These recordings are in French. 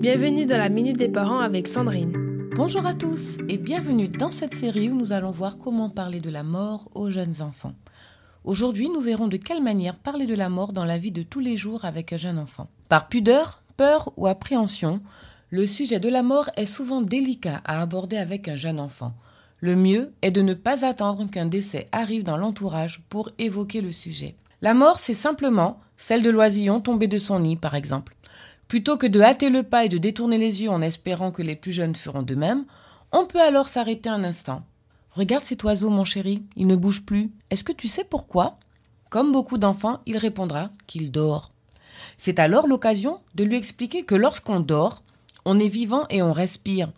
Bienvenue dans la Minute des Parents avec Sandrine. Bonjour à tous et bienvenue dans cette série où nous allons voir comment parler de la mort aux jeunes enfants. Aujourd'hui, nous verrons de quelle manière parler de la mort dans la vie de tous les jours avec un jeune enfant. Par pudeur, peur ou appréhension, le sujet de la mort est souvent délicat à aborder avec un jeune enfant. Le mieux est de ne pas attendre qu'un décès arrive dans l'entourage pour évoquer le sujet. La mort, c'est simplement celle de l'oisillon tombé de son nid, par exemple. Plutôt que de hâter le pas et de détourner les yeux en espérant que les plus jeunes feront de même, on peut alors s'arrêter un instant. Regarde cet oiseau, mon chéri, il ne bouge plus. Est-ce que tu sais pourquoi? Comme beaucoup d'enfants, il répondra qu'il dort. C'est alors l'occasion de lui expliquer que lorsqu'on dort, on est vivant et on respire.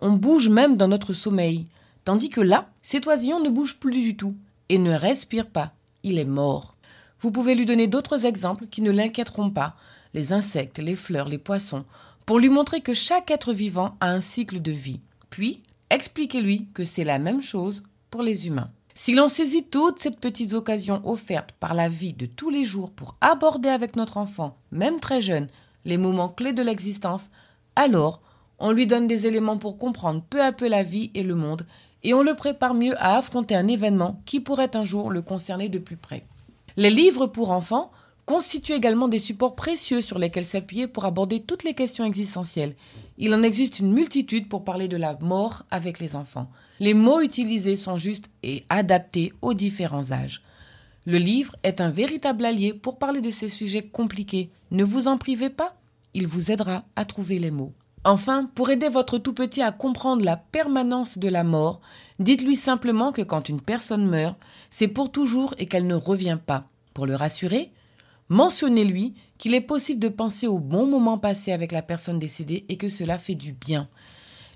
On bouge même dans notre sommeil. Tandis que là, cet oisillon ne bouge plus du tout et ne respire pas. Il est mort. Vous pouvez lui donner d'autres exemples qui ne l'inquiéteront pas, les insectes, les fleurs, les poissons, pour lui montrer que chaque être vivant a un cycle de vie. Puis, expliquez-lui que c'est la même chose pour les humains. Si l'on saisit toutes ces petites occasions offertes par la vie de tous les jours pour aborder avec notre enfant, même très jeune, les moments clés de l'existence, alors on lui donne des éléments pour comprendre peu à peu la vie et le monde, et on le prépare mieux à affronter un événement qui pourrait un jour le concerner de plus près. Les livres pour enfants constituent également des supports précieux sur lesquels s'appuyer pour aborder toutes les questions existentielles. Il en existe une multitude pour parler de la mort avec les enfants. Les mots utilisés sont justes et adaptés aux différents âges. Le livre est un véritable allié pour parler de ces sujets compliqués. Ne vous en privez pas, il vous aidera à trouver les mots. Enfin, pour aider votre tout petit à comprendre la permanence de la mort, dites-lui simplement que quand une personne meurt, c'est pour toujours et qu'elle ne revient pas. Pour le rassurer, Mentionnez-lui qu'il est possible de penser au bon moment passé avec la personne décédée et que cela fait du bien.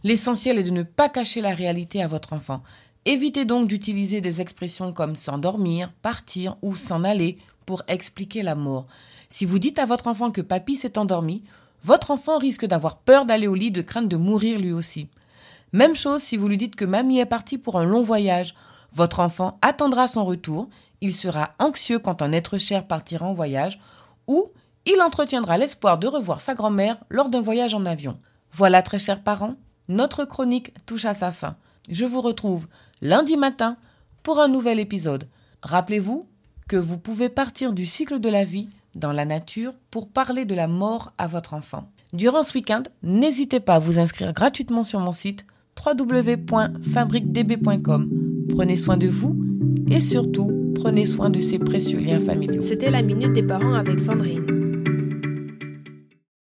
L'essentiel est de ne pas cacher la réalité à votre enfant. Évitez donc d'utiliser des expressions comme s'endormir, partir ou s'en aller pour expliquer la mort. Si vous dites à votre enfant que papy s'est endormi, votre enfant risque d'avoir peur d'aller au lit de crainte de mourir lui aussi. Même chose si vous lui dites que mamie est partie pour un long voyage. Votre enfant attendra son retour il sera anxieux quand un être cher partira en voyage, ou il entretiendra l'espoir de revoir sa grand-mère lors d'un voyage en avion. Voilà, très chers parents, notre chronique touche à sa fin. Je vous retrouve lundi matin pour un nouvel épisode. Rappelez-vous que vous pouvez partir du cycle de la vie dans la nature pour parler de la mort à votre enfant. Durant ce week-end, n'hésitez pas à vous inscrire gratuitement sur mon site www.fabriquedb.com. Prenez soin de vous et surtout, prenez soin de ces précieux liens familiaux. C'était la minute des parents avec Sandrine.